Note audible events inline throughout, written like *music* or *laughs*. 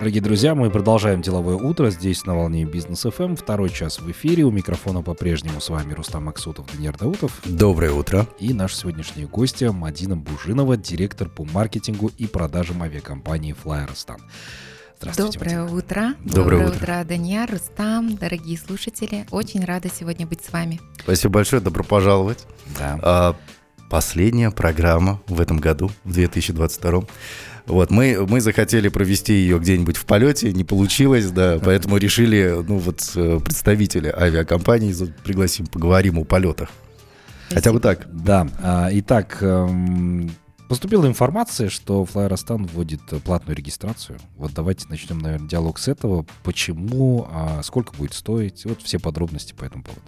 Дорогие друзья, мы продолжаем деловое утро здесь на волне Бизнес ФМ. Второй час в эфире. У микрофона по-прежнему с вами Рустам Максутов, Даниил Даутов. Доброе утро. И наш сегодняшний гостья Мадина Бужинова, директор по маркетингу и продажам авиакомпании Flyrostan. Здравствуйте, Доброе Мадина. утро. Доброе, Доброе утро. утро, Даниэль, Рустам, дорогие слушатели. Очень рада сегодня быть с вами. Спасибо большое, добро пожаловать. Да. А, последняя программа в этом году, в 2022. Вот, мы, мы захотели провести ее где-нибудь в полете, не получилось, да, поэтому решили, ну вот, э, представителя авиакомпании пригласим, поговорим о полетах. Хотя бы так. Да, а, итак, эм, Поступила информация, что Flyrostan вводит платную регистрацию. Вот давайте начнем, наверное, диалог с этого. Почему, а сколько будет стоить? Вот все подробности по этому поводу.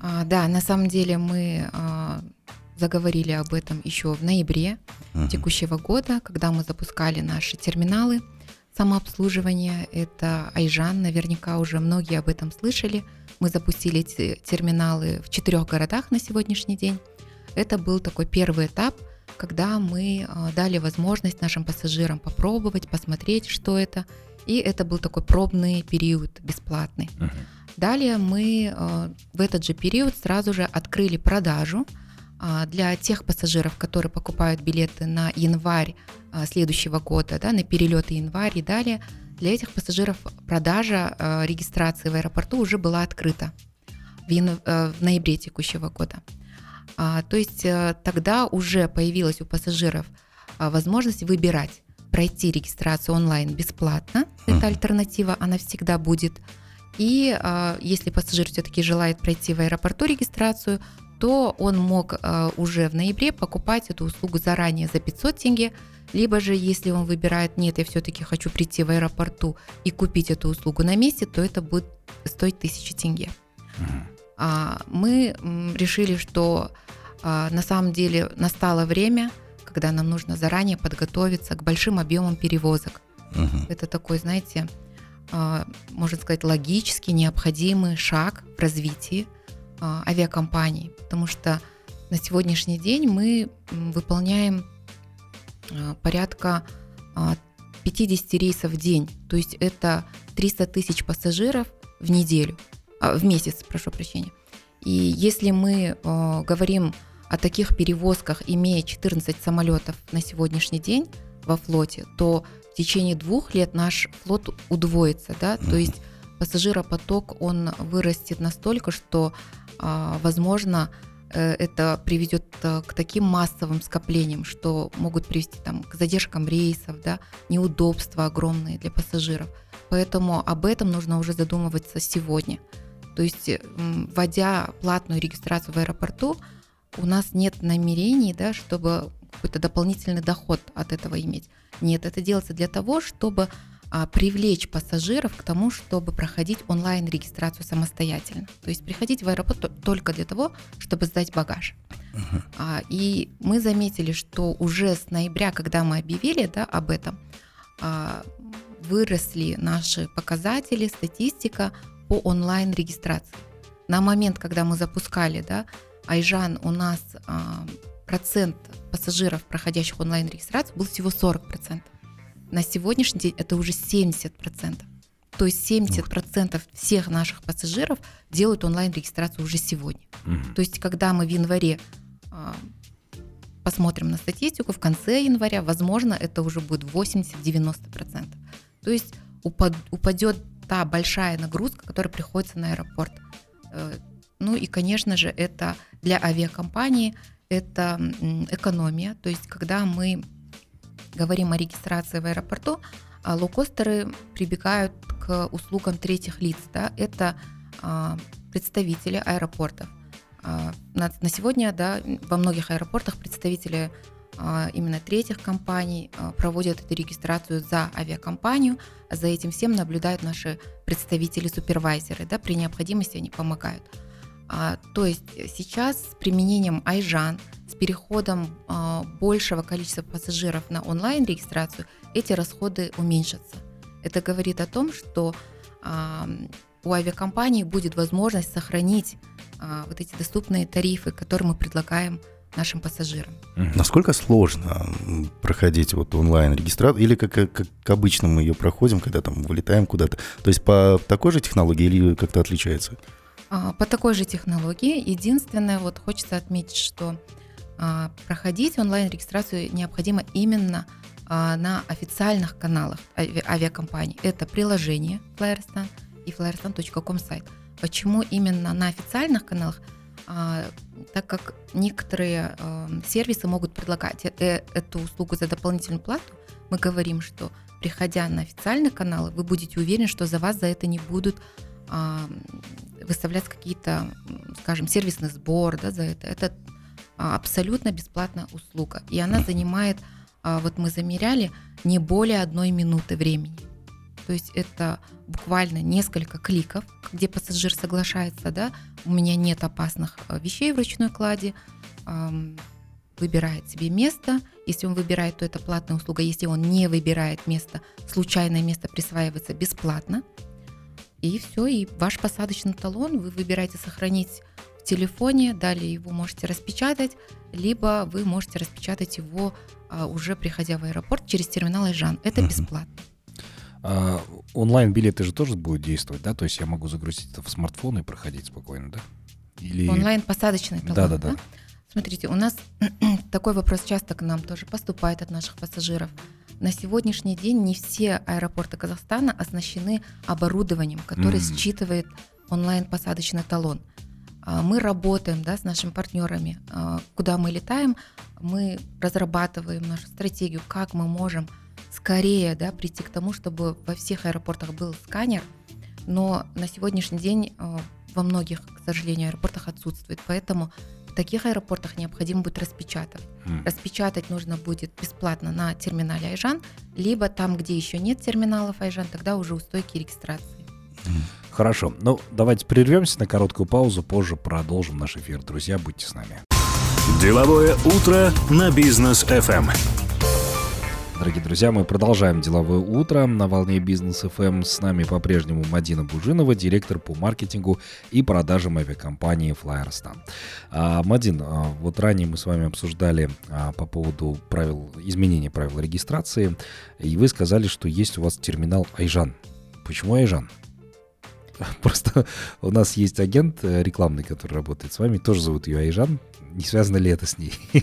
А, да, на самом деле мы а, заговорили об этом еще в ноябре uh-huh. текущего года, когда мы запускали наши терминалы самообслуживания. Это Айжан, наверняка уже многие об этом слышали. Мы запустили эти терминалы в четырех городах на сегодняшний день. Это был такой первый этап, когда мы а, дали возможность нашим пассажирам попробовать, посмотреть, что это. И это был такой пробный период бесплатный. Uh-huh. Далее мы а, в этот же период сразу же открыли продажу для тех пассажиров, которые покупают билеты на январь а, следующего года, да, на перелеты январь и далее, для этих пассажиров продажа а, регистрации в аэропорту уже была открыта в, э, ноябре текущего года. То есть э, тогда уже появилась у пассажиров возможность выбирать пройти регистрацию онлайн бесплатно, это альтернатива, она всегда будет. И если пассажир все-таки желает пройти в аэропорту регистрацию, то он мог э, уже в ноябре покупать эту услугу заранее за 500 тенге, либо же если он выбирает, нет, я все-таки хочу прийти в аэропорту и купить эту услугу на месте, то это будет стоить 1000 тенге. Uh-huh. Мы решили, что а, на самом деле настало время, когда нам нужно заранее подготовиться к большим объемам перевозок. Uh-huh. Это такой, знаете, а, можно сказать, логически необходимый шаг в развитии авиакомпаний, потому что на сегодняшний день мы выполняем а, порядка 50 а, рейсов в день, то есть это 300 тысяч пассажиров в неделю, в месяц, прошу прощения. И если мы говорим о таких перевозках, имея 14 самолетов на сегодняшний день во флоте, то в течение двух лет наш флот удвоится, да, то есть пассажиропоток, он вырастет настолько, что а, возможно, э, это приведет э, к таким массовым скоплениям, что могут привести там, к задержкам рейсов, да, неудобства огромные для пассажиров. Поэтому об этом нужно уже задумываться сегодня. То есть, вводя платную регистрацию в аэропорту, у нас нет намерений, да, чтобы какой-то дополнительный доход от этого иметь. Нет, это делается для того, чтобы привлечь пассажиров к тому, чтобы проходить онлайн-регистрацию самостоятельно. То есть приходить в аэропорт только для того, чтобы сдать багаж. Uh-huh. А, и мы заметили, что уже с ноября, когда мы объявили да, об этом, а, выросли наши показатели, статистика по онлайн-регистрации. На момент, когда мы запускали, да, Айжан, у нас а, процент пассажиров, проходящих онлайн-регистрацию, был всего 40%. На сегодняшний день это уже 70%. То есть 70% всех наших пассажиров делают онлайн-регистрацию уже сегодня. Угу. То есть когда мы в январе а, посмотрим на статистику, в конце января, возможно, это уже будет 80-90%. То есть упад, упадет та большая нагрузка, которая приходится на аэропорт. Э, ну и, конечно же, это для авиакомпании это экономия. То есть когда мы говорим о регистрации в аэропорту, а лоукостеры прибегают к услугам третьих лиц. Да? Это а, представители аэропортов. А, на, на сегодня да, во многих аэропортах представители именно третьих компаний проводят эту регистрацию за авиакомпанию, за этим всем наблюдают наши представители-супервайзеры. Да? При необходимости они помогают. А, то есть сейчас с применением Айжан, с переходом а, большего количества пассажиров на онлайн-регистрацию, эти расходы уменьшатся. Это говорит о том, что а, у авиакомпании будет возможность сохранить а, вот эти доступные тарифы, которые мы предлагаем нашим пассажирам. Насколько сложно проходить вот онлайн регистрацию или как, как обычно мы ее проходим, когда там вылетаем куда-то? То есть по такой же технологии или как-то отличается? А, по такой же технологии. Единственное, вот хочется отметить, что а, проходить онлайн-регистрацию необходимо именно а, на официальных каналах авиакомпаний. Это приложение Flyerstan и flyerstan.com сайт. Почему именно на официальных каналах? Так как некоторые сервисы могут предлагать э, эту услугу за дополнительную плату, мы говорим, что приходя на официальные каналы, вы будете уверены, что за вас за это не будут выставлять какие-то, скажем, сервисный сбор да, за это. Это абсолютно бесплатная услуга. И она занимает, вот мы замеряли, не более одной минуты времени. То есть это буквально несколько кликов, где пассажир соглашается, да, у меня нет опасных э, вещей в ручной кладе, выбирает себе место. Если он выбирает, то это платная услуга. Если он не выбирает место, случайное место присваивается бесплатно. И все, и ваш посадочный талон вы выбираете сохранить в телефоне, далее его можете распечатать, либо вы можете распечатать его а, уже приходя в аэропорт через терминал Айжан. Это бесплатно. А, онлайн-билеты же тоже будут действовать, да? То есть я могу загрузить это в смартфон и проходить спокойно, да? Или... Онлайн-посадочный талон, да, да, да? Смотрите, у нас *clears throat* такой вопрос часто к нам тоже поступает от наших пассажиров. На сегодняшний день не все аэропорты Казахстана оснащены оборудованием, которое mm. считывает онлайн-посадочный талон. А, мы работаем да, с нашими партнерами, а, куда мы летаем, мы разрабатываем нашу стратегию, как мы можем скорее да, прийти к тому, чтобы во всех аэропортах был сканер, но на сегодняшний день э, во многих, к сожалению, аэропортах отсутствует. Поэтому таких аэропортах необходимо будет распечатать. Mm. Распечатать нужно будет бесплатно на терминале Айжан, либо там, где еще нет терминалов Айжан, тогда уже у стойки регистрации. Хорошо. Ну, давайте прервемся на короткую паузу, позже продолжим наш эфир. Друзья, будьте с нами. Деловое утро на бизнес FM. Дорогие друзья, мы продолжаем деловое утро на волне бизнес FM. С нами по-прежнему Мадина Бужинова, директор по маркетингу и продажам авиакомпании Flyerstan. А, Мадин, а, вот ранее мы с вами обсуждали а, по поводу правил, изменения правил регистрации, и вы сказали, что есть у вас терминал Айжан. Почему Айжан? *laughs* Просто у нас есть агент э, рекламный, который работает с вами, тоже зовут ее Айжан. Не связано ли это с ней? *laughs*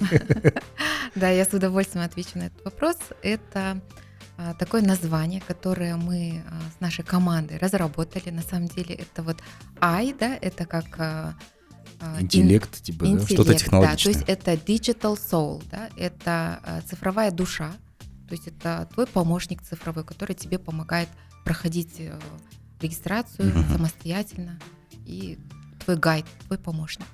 Да, я с удовольствием отвечу на этот вопрос. Это а, такое название, которое мы а, с нашей командой разработали. На самом деле это вот I, да, это как а, интеллект, типа, интеллект, да? что-то технологичное. Да, то есть это digital soul, да, это цифровая душа, то есть это твой помощник цифровой, который тебе помогает проходить э, регистрацию угу. самостоятельно и твой гайд, твой помощник.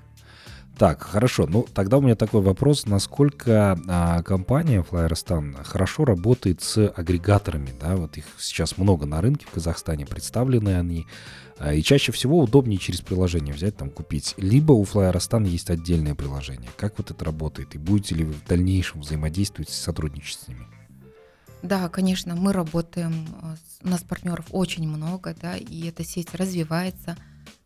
Так, хорошо. Ну, тогда у меня такой вопрос. Насколько а, компания Flyerstan хорошо работает с агрегаторами? Да, вот их сейчас много на рынке в Казахстане, представлены они. А, и чаще всего удобнее через приложение взять, там, купить. Либо у Flyerstan есть отдельное приложение. Как вот это работает? И будете ли вы в дальнейшем взаимодействовать, сотрудничать с ними? Да, конечно, мы работаем, а, у нас партнеров очень много, да, и эта сеть развивается.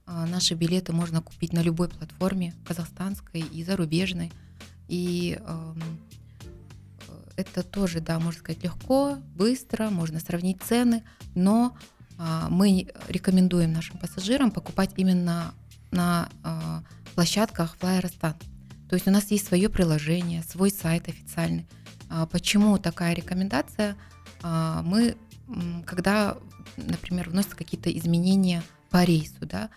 А, наши билеты можно купить на любой платформе, казахстанской и зарубежной. И э, это тоже, да, можно сказать, легко, быстро, можно сравнить цены, но э, мы рекомендуем нашим пассажирам покупать именно на э, площадках Flyerstan. То есть у нас есть свое приложение, свой сайт официальный. А почему такая рекомендация? А, мы, когда, например, вносятся какие-то изменения по рейсу, да,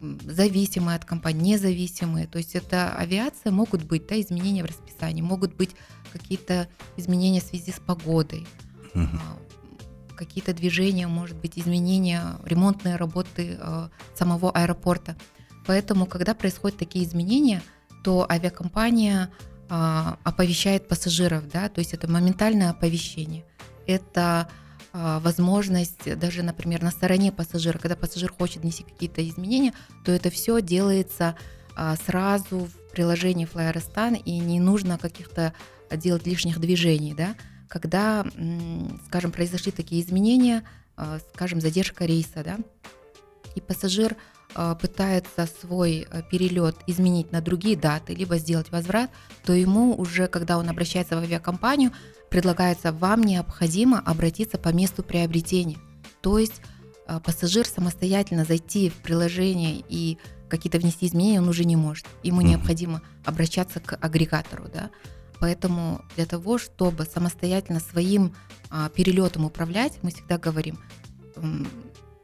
зависимые от компании, независимые. То есть это авиация, могут быть да, изменения в расписании, могут быть какие-то изменения в связи с погодой, угу. какие-то движения, может быть, изменения, ремонтные работы самого аэропорта. Поэтому, когда происходят такие изменения, то авиакомпания оповещает пассажиров, да, то есть это моментальное оповещение. Это а, возможность даже, например, на стороне пассажира, когда пассажир хочет внести какие-то изменения, то это все делается а, сразу в приложении Flyerstan, и не нужно каких-то делать лишних движений, да. Когда, скажем, произошли такие изменения, скажем, задержка рейса, да, и пассажир пытается свой э, перелет изменить на другие даты, либо сделать возврат, то ему уже, когда он обращается в авиакомпанию, предлагается, вам необходимо обратиться по месту приобретения. То есть пассажир самостоятельно зайти в приложение и какие-то внести изменения он уже не может. Ему mm-hmm. необходимо обращаться к агрегатору, да. Поэтому для того, чтобы самостоятельно своим а, перелетом управлять, мы всегда говорим,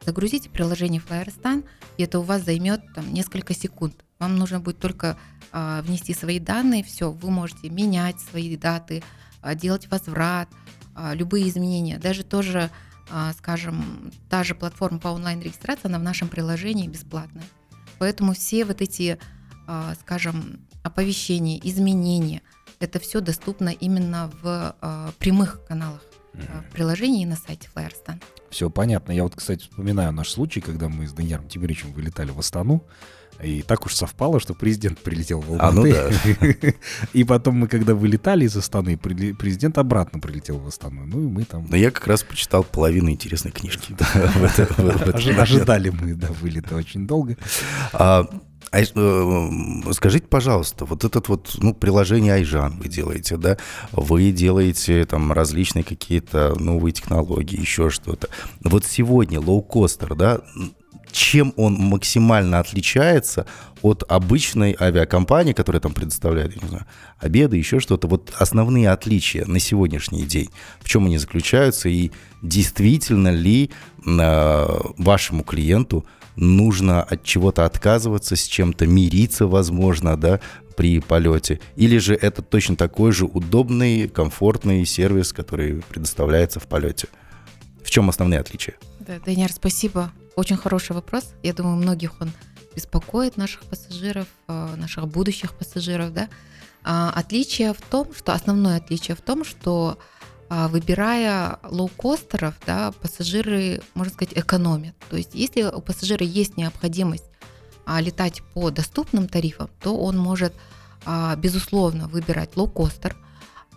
загрузите приложение Flyerstan, и это у вас займет там, несколько секунд. Вам нужно будет только а, внести свои данные, все, вы можете менять свои даты, а, делать возврат, а, любые изменения. Даже тоже, а, скажем, та же платформа по онлайн-регистрации, она в нашем приложении бесплатная. Поэтому все вот эти, а, скажем, оповещения, изменения, это все доступно именно в а, прямых каналах в приложении и на сайте Flyerstan. Все понятно. Я вот, кстати, вспоминаю наш случай, когда мы с Данияром Тимиричем вылетали в Астану. И так уж совпало, что президент прилетел в Алматы. А, ну да. *laughs* И потом мы, когда вылетали из Астаны, президент обратно прилетел в Астану. Ну и мы там... Но я как раз почитал половину интересной книжки. *laughs* Ожидали мы, да, вылета очень долго. А, э, скажите, пожалуйста, вот этот вот, ну, приложение Айжан вы делаете, да? Вы делаете там различные какие-то новые технологии, еще что-то. Вот сегодня лоукостер, да, чем он максимально отличается от обычной авиакомпании, которая там предоставляет, я не знаю, обеды, еще что-то. Вот основные отличия на сегодняшний день, в чем они заключаются, и действительно ли э, вашему клиенту нужно от чего-то отказываться, с чем-то мириться, возможно, да, при полете, или же это точно такой же удобный, комфортный сервис, который предоставляется в полете. В чем основные отличия? Да, Даниэр, спасибо очень хороший вопрос. Я думаю, многих он беспокоит, наших пассажиров, э, наших будущих пассажиров. Да? А, отличие в том, что основное отличие в том, что выбирая лоукостеров, да, пассажиры, можно сказать, экономят. То есть если у пассажира есть необходимость а, летать по доступным тарифам, то он может, безусловно, выбирать лоукостер,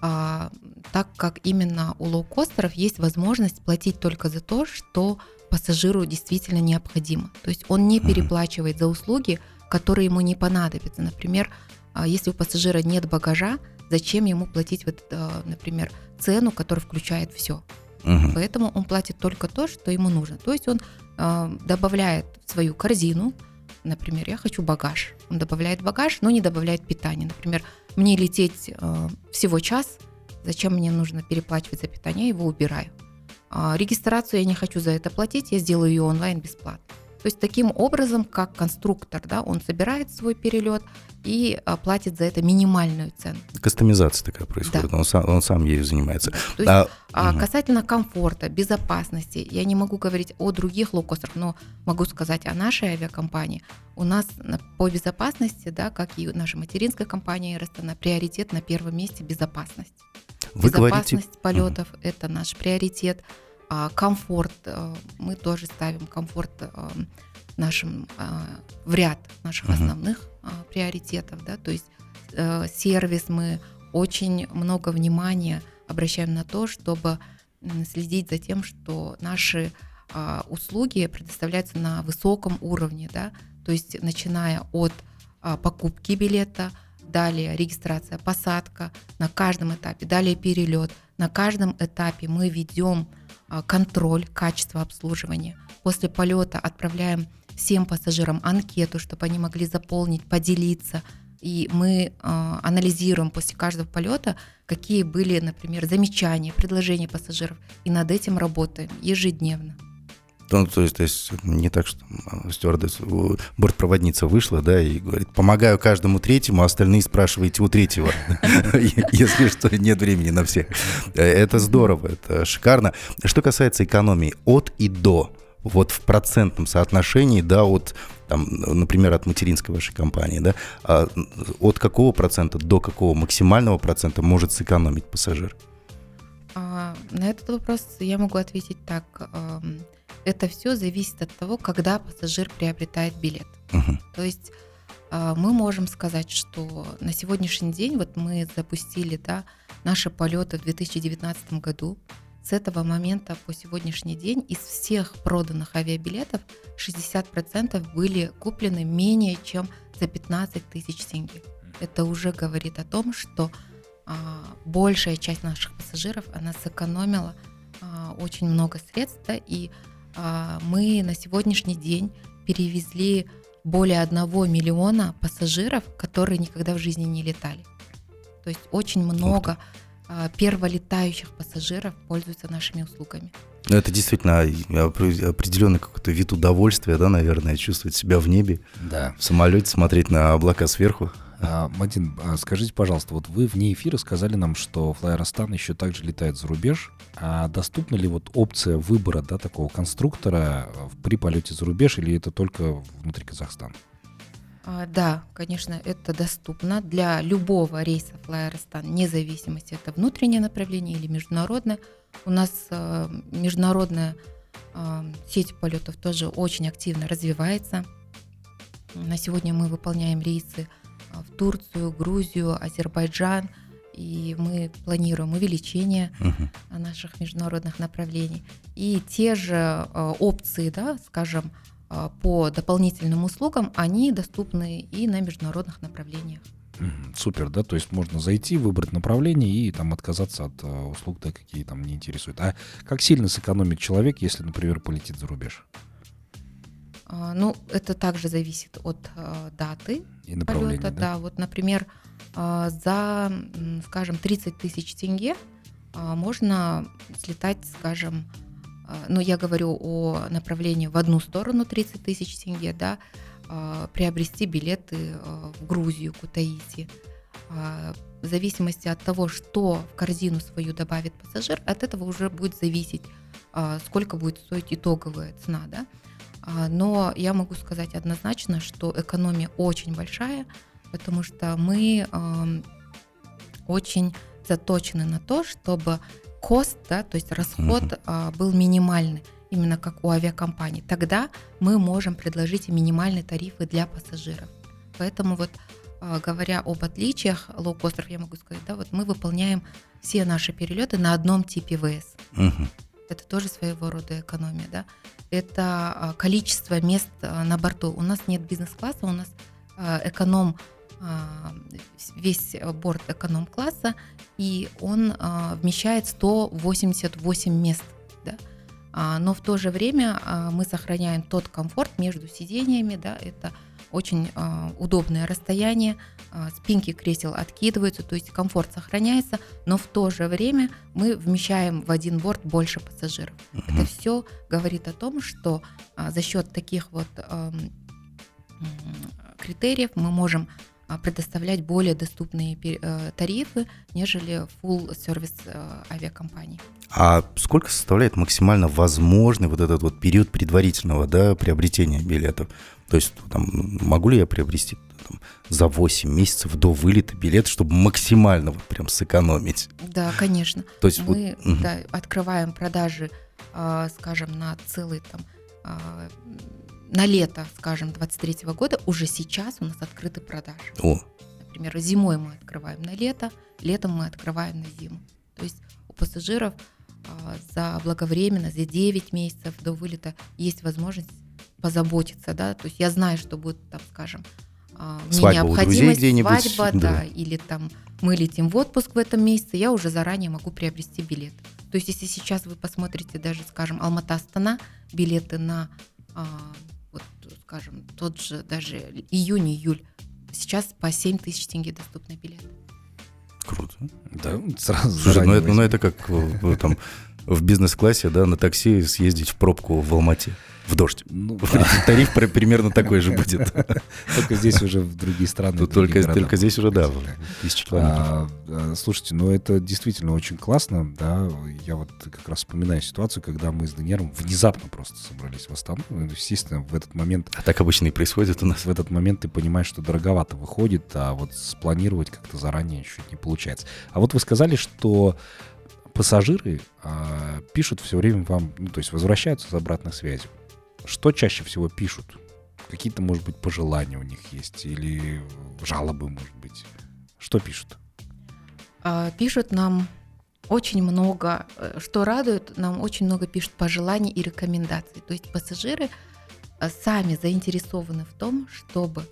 так как именно у лоукостеров есть возможность платить только за то, что пассажиру действительно необходимо. То есть он не переплачивает за услуги, которые ему не понадобятся. Например, а, если у пассажира нет багажа, зачем ему платить, вот, а, например, цену, которая включает все. Угу. Поэтому он платит только то, что ему нужно. То есть он э, добавляет в свою корзину, например, я хочу багаж. Он добавляет багаж, но не добавляет питание. Например, мне лететь э, всего час, зачем мне нужно переплачивать за питание, я его убираю. А, регистрацию я не хочу за это платить, я сделаю ее онлайн бесплатно. То есть таким образом, как конструктор, да, он собирает свой перелет и а, платит за это минимальную цену. Кастомизация такая происходит, да. он, сам, он сам ею занимается. То есть, а, угу. Касательно комфорта, безопасности, я не могу говорить о других лоукостерах, но могу сказать о нашей авиакомпании. У нас по безопасности, да, как и наша материнская компания Аэростана, приоритет на первом месте безопасность. Вы Безопасность говорите... полетов угу. – это наш приоритет. А комфорт, э, мы тоже ставим комфорт э, нашим э, в ряд наших угу. основных приоритетов, да, то есть сервис мы очень много внимания обращаем на то, чтобы следить за тем, что наши услуги предоставляются на высоком уровне, да, то есть начиная от покупки билета, далее регистрация, посадка на каждом этапе, далее перелет. На каждом этапе мы ведем контроль качества обслуживания. После полета отправляем всем пассажирам анкету, чтобы они могли заполнить, поделиться. И мы э, анализируем после каждого полета, какие были, например, замечания, предложения пассажиров. И над этим работаем ежедневно. Ну, то есть, то есть не так, что стюардесс, бортпроводница вышла, да, и говорит, помогаю каждому третьему, а остальные спрашиваете у третьего, *laughs* если что, нет времени на всех. Это здорово, это шикарно. Что касается экономии, от и до, вот в процентном соотношении, да, от, там, например, от материнской вашей компании, да, а от какого процента до какого максимального процента может сэкономить пассажир? А, на этот вопрос я могу ответить так это все зависит от того, когда пассажир приобретает билет. Uh-huh. То есть а, мы можем сказать, что на сегодняшний день вот мы запустили да, наши полеты в 2019 году. с этого момента по сегодняшний день из всех проданных авиабилетов 60% были куплены менее чем за 15 тысяч тенге. Это уже говорит о том, что а, большая часть наших пассажиров, она сэкономила а, очень много средств, да, и мы на сегодняшний день перевезли более 1 миллиона пассажиров, которые никогда в жизни не летали. То есть очень много а, перволетающих пассажиров пользуются нашими услугами. Ну, это действительно определенный какой-то вид удовольствия, да, наверное, чувствовать себя в небе, да. в самолете, смотреть на облака сверху. А, Мадин, а скажите, пожалуйста, вот вы вне эфира сказали нам, что Флайеростан еще также летает за рубеж. А доступна ли вот опция выбора да, такого конструктора при полете за рубеж или это только внутри Казахстана? А, да, конечно, это доступно для любого рейса Flyerostan, вне зависимости, это внутреннее направление или международное. У нас международная сеть полетов тоже очень активно развивается. На сегодня мы выполняем рейсы а, в Турцию, Грузию, Азербайджан, и мы планируем увеличение uh-huh. наших международных направлений. И те же э, опции, да, скажем, а, по дополнительным услугам, они доступны и на международных направлениях. Супер, да, то есть можно зайти, выбрать направление и там отказаться от услуг, да, какие там не интересуют. А как сильно сэкономит человек, если, например, полетит за рубеж? Uh, ну, это также зависит от uh, даты и полета. Да? да, вот, например, за, скажем, 30 тысяч тенге можно слетать, скажем, а, ну, я говорю о направлении в одну сторону 30 тысяч тенге, да, а, приобрести билеты а, в Грузию, Кутаиси. В зависимости от того, что в корзину свою добавит пассажир, от этого уже будет зависеть, сколько будет стоить итоговая цена, да. Но я могу сказать однозначно, что экономия очень большая, потому что мы очень заточены на то, чтобы кост, да, то есть расход а, был минимальный, именно как у авиакомпаний. Тогда мы можем предложить минимальные тарифы для пассажиров. Поэтому вот а, говоря об отличиях лоукостеров, я могу сказать, да, вот мы выполняем все наши перелеты на одном типе ВС. Угу. Это тоже своего рода экономия, да. Это а, количество мест а, на борту. У нас нет бизнес-класса, у нас а, эконом весь борт эконом-класса, и он вмещает 188 мест. Да? Но в то же время мы сохраняем тот комфорт между сидениями, да, это очень удобное расстояние, спинки кресел откидываются, то есть комфорт сохраняется, но в то же время мы вмещаем в один борт больше пассажиров. Uh-huh. Это все говорит о том, что за счет таких вот критериев мы можем предоставлять более доступные э, тарифы, нежели full сервис э, авиакомпании. А сколько составляет максимально возможный вот этот вот период предварительного да, приобретения билетов? То есть там, могу ли я приобрести там, за 8 месяцев до вылета билет, чтобы максимально вот прям сэкономить? Да, конечно. То есть мы вот, да, открываем продажи, а, скажем, на целый там а, на лето, скажем, 23 года уже сейчас у нас открыты продажи. О. Например, зимой мы открываем на лето, летом мы открываем на зиму. То есть у пассажиров а, за благовременно, за 9 месяцев до вылета есть возможность позаботиться, да, то есть я знаю, что будет, там, скажем, а, мне необходимость, свадьба, да. да, или там мы летим в отпуск в этом месяце, я уже заранее могу приобрести билет. То есть если сейчас вы посмотрите даже, скажем, Алмата-Астана, билеты на а, скажем, тот же даже июнь-июль, сейчас по 7 тысяч тенге доступны билеты. Круто. Да, сразу Слушай, ну это, ну это как там в бизнес-классе, да, на такси съездить в пробку в Алмате в дождь. Ну, да. Тариф примерно такой же будет. *laughs* Только здесь уже в другие страны. Тут только, только здесь уже, да, тысячи а, километров. Слушайте, ну это действительно очень классно, да. Я вот как раз вспоминаю ситуацию, когда мы с Даниэром внезапно просто собрались в Астану. Ну, естественно, в этот момент... А так обычно и происходит у нас. В этот момент ты понимаешь, что дороговато выходит, а вот спланировать как-то заранее чуть не получается. А вот вы сказали, что пассажиры а, пишут все время вам, ну, то есть возвращаются с обратной связью. Что чаще всего пишут? Какие-то, может быть, пожелания у них есть или жалобы, может быть? Что пишут? А, пишут нам очень много, э, что радует, нам очень много пишут пожеланий и рекомендаций. То есть пассажиры э, сами заинтересованы в том, чтобы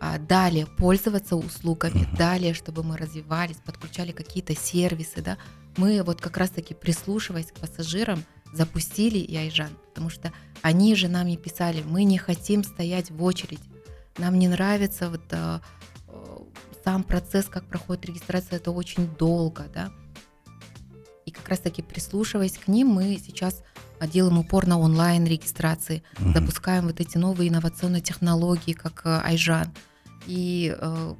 а, далее пользоваться услугами, далее, чтобы мы развивались, подключали какие-то сервисы, да. Мы вот как раз-таки прислушиваясь к пассажирам, запустили и Айжан, потому что они же нам и писали, мы не хотим стоять в очередь, нам не нравится вот а, сам процесс, как проходит регистрация, это очень долго, да. И как раз-таки прислушиваясь к ним, мы сейчас делаем упор на онлайн регистрации, угу. запускаем вот эти новые инновационные технологии, как э, Айжан. И э,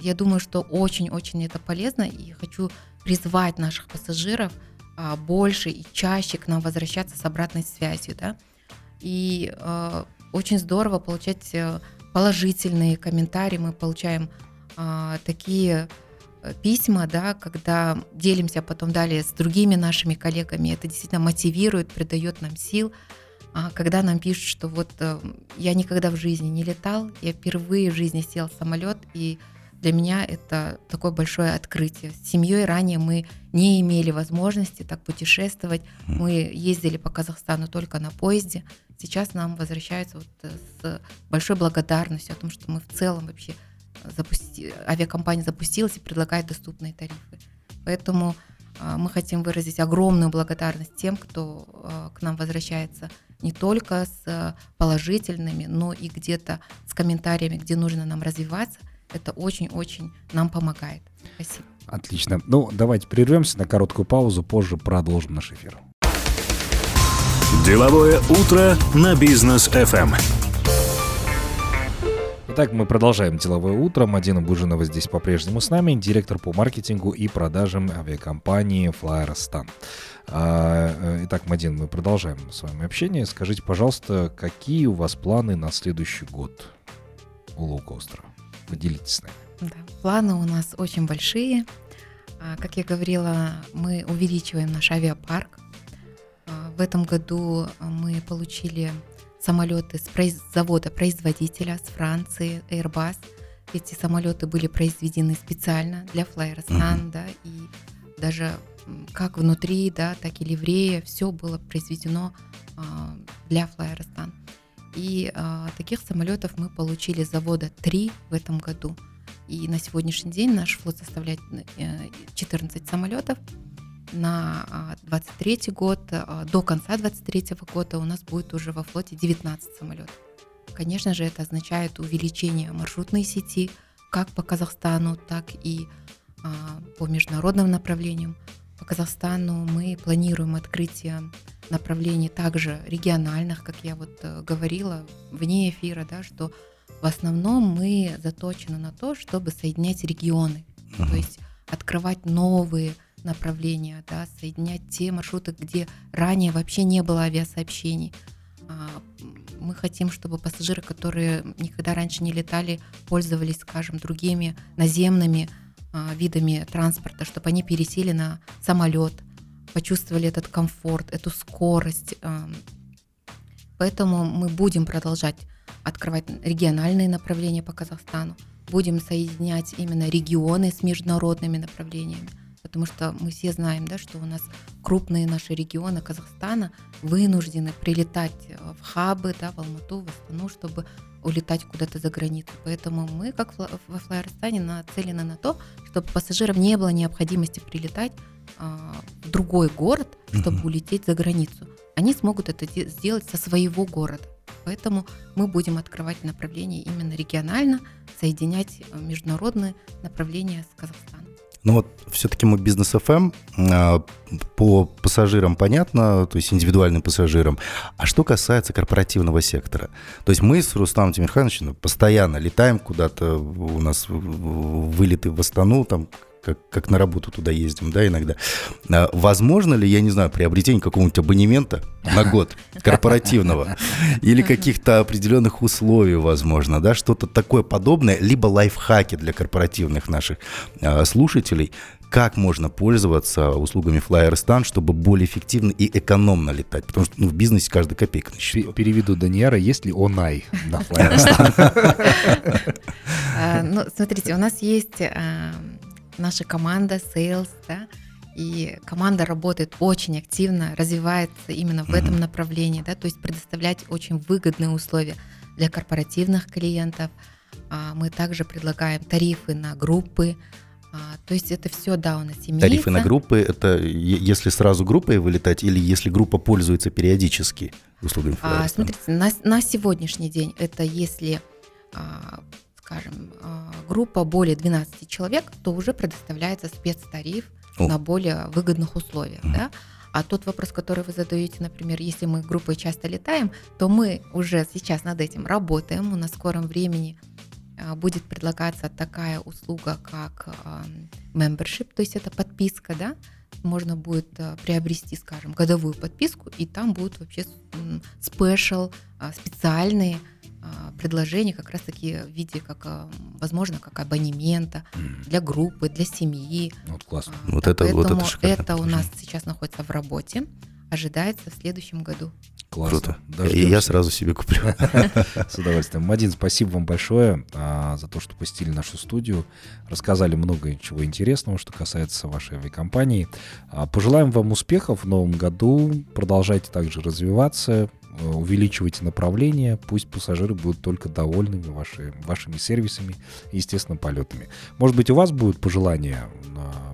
я думаю, что очень-очень это полезно, и хочу призвать наших пассажиров э, больше и чаще к нам возвращаться с обратной связью, да. И э, очень здорово получать э, положительные комментарии, мы получаем э, такие э, письма, да, когда делимся потом далее с другими нашими коллегами, это действительно мотивирует, придает нам сил. А когда нам пишут, что вот э, я никогда в жизни не летал, я впервые в жизни сел в самолет, и для меня это такое большое открытие. С семьей ранее мы не имели возможности так путешествовать. Мы ездили по Казахстану только на поезде. Сейчас нам возвращаются вот э, с большой благодарностью о том, что мы в целом вообще запусти... авиакомпания запустилась и предлагает доступные тарифы. Поэтому э, мы хотим выразить огромную благодарность тем, кто к нам возвращается не только с э, положительными, но и где-то с комментариями, где нужно нам развиваться. Это очень-очень нам помогает. Спасибо. Отлично. Ну, давайте прервемся на короткую паузу, позже продолжим наш эфир. Деловое утро на бизнес FM. Итак, мы продолжаем деловое утро. Мадина Бужинова здесь по-прежнему с нами, директор по маркетингу и продажам авиакомпании Flyerstan. А, э, итак, Мадин, мы продолжаем с вами общение. Скажите, пожалуйста, какие у вас планы на следующий год у Лоукостера? Поделитесь с нами. Да, планы у нас очень большие. А, как я говорила, мы увеличиваем наш авиапарк. А, в этом году мы получили самолеты с завода-производителя с Франции, Airbus. Эти самолеты были произведены специально для Flyerstan, mm-hmm. да, и даже как внутри, да, так и ливрея, все было произведено а, для Flyerstan. И а, таких самолетов мы получили с завода 3 в этом году. И на сегодняшний день наш флот составляет 14 э, самолетов. На 23 а, год, до конца 23 года у нас будет уже во флоте 19 самолетов. Конечно же, это означает увеличение маршрутной сети как по Казахстану, так и по международным направлениям. По Казахстану мы планируем открытие направлений также региональных, как я вот э, говорила вне эфира, да, что в основном мы заточены на то, чтобы соединять регионы, uh-huh. то есть открывать новые направления, да, соединять те маршруты, где ранее вообще не было авиасообщений. А, мы хотим, чтобы пассажиры, которые никогда раньше не летали, пользовались, скажем, другими наземными видами транспорта, чтобы они пересели на самолет, почувствовали этот комфорт, эту скорость. Поэтому мы будем продолжать открывать региональные направления по Казахстану, будем соединять именно регионы с международными направлениями, потому что мы все знаем, да, что у нас крупные наши регионы Казахстана вынуждены прилетать в хабы, да, в Алмату, в Астану, чтобы улетать куда-то за границу. Поэтому мы, как во Флайерстане, нацелены на то, чтобы пассажирам не было необходимости прилетать а, в другой город, чтобы uh-huh. улететь за границу. Они смогут это сделать со своего города. Поэтому мы будем открывать направления именно регионально, соединять э, международные направления с Казахстаном. Ну вот все-таки мы бизнес FM, а, по пассажирам понятно, то есть индивидуальным пассажирам. А что касается корпоративного сектора? То есть мы с Рустамом Тимирхановичем постоянно летаем куда-то, у нас вылеты в Астану, там как, как на работу туда ездим, да, иногда. А, возможно ли, я не знаю, приобретение какого-нибудь абонемента на год корпоративного или каких-то определенных условий, возможно, да, что-то такое подобное, либо лайфхаки для корпоративных наших а, слушателей, как можно пользоваться услугами Flyerstan, чтобы более эффективно и экономно летать, потому что ну, в бизнесе каждая копейка на счету. Переведу Даниэра, есть ли онай на Flyerstan? *laughs* А, ну, смотрите, у нас есть наша команда sales, да, И команда работает очень активно, развивается именно в этом направлении, да, то есть предоставлять очень выгодные условия для корпоративных клиентов. А, мы также предлагаем тарифы на группы, а, то есть это все, да, у нас имеется. Тарифы на группы, это если сразу группой вылетать или если группа пользуется периодически услугами а, Смотрите, на, на сегодняшний день это если, а, скажем, а, группа более 12 человек, то уже предоставляется спецтариф О. на более выгодных условиях, угу. да. А тот вопрос, который вы задаете, например, если мы группой часто летаем, то мы уже сейчас над этим работаем, у нас в скором времени а, будет предлагаться такая услуга, как membership, то есть это подписка, да, можно будет а, приобрести, скажем, годовую подписку, и там будут вообще спешл, а, специальные предложения как раз-таки в виде, как, возможно, как абонемента для группы, для семьи. Вот классно. Вот это, вот это, это у нас сейчас находится в работе, ожидается в следующем году. Классно. Круто. Дождемся. И я сразу себе куплю. *laughs* С удовольствием. Мадин, спасибо вам большое а, за то, что посетили нашу студию. Рассказали много чего интересного, что касается вашей авиакомпании. А, пожелаем вам успехов в новом году. Продолжайте также развиваться, увеличивайте направление. Пусть пассажиры будут только довольны ваши, вашими сервисами и, естественно, полетами. Может быть, у вас будут пожелания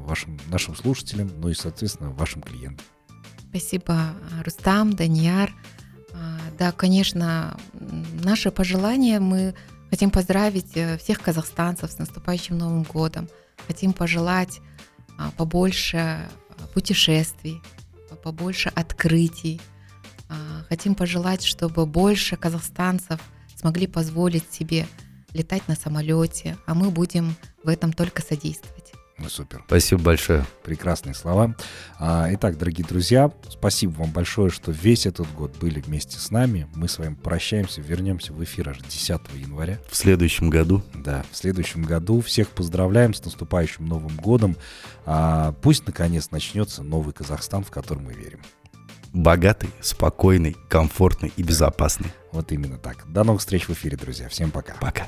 вашим, нашим слушателям, ну и, соответственно, вашим клиентам. Спасибо, Рустам, Даньяр. А, да, конечно, наше пожелание мы хотим поздравить э, всех казахстанцев с наступающим Новым годом. Хотим пожелать а, побольше а, путешествий, побольше открытий. Хотим пожелать, чтобы больше казахстанцев смогли позволить себе летать на самолете, а мы будем в этом только содействовать. Ну, супер. Спасибо большое. Прекрасные слова. А, итак, дорогие друзья, спасибо вам большое, что весь этот год были вместе с нами. Мы с вами прощаемся, вернемся в эфир аж 10 января. В следующем году. Да, в следующем году. Всех поздравляем с наступающим Новым годом. А, пусть, наконец, начнется новый Казахстан, в который мы верим. Богатый, спокойный, комфортный и безопасный. Вот именно так. До новых встреч в эфире, друзья. Всем пока. Пока.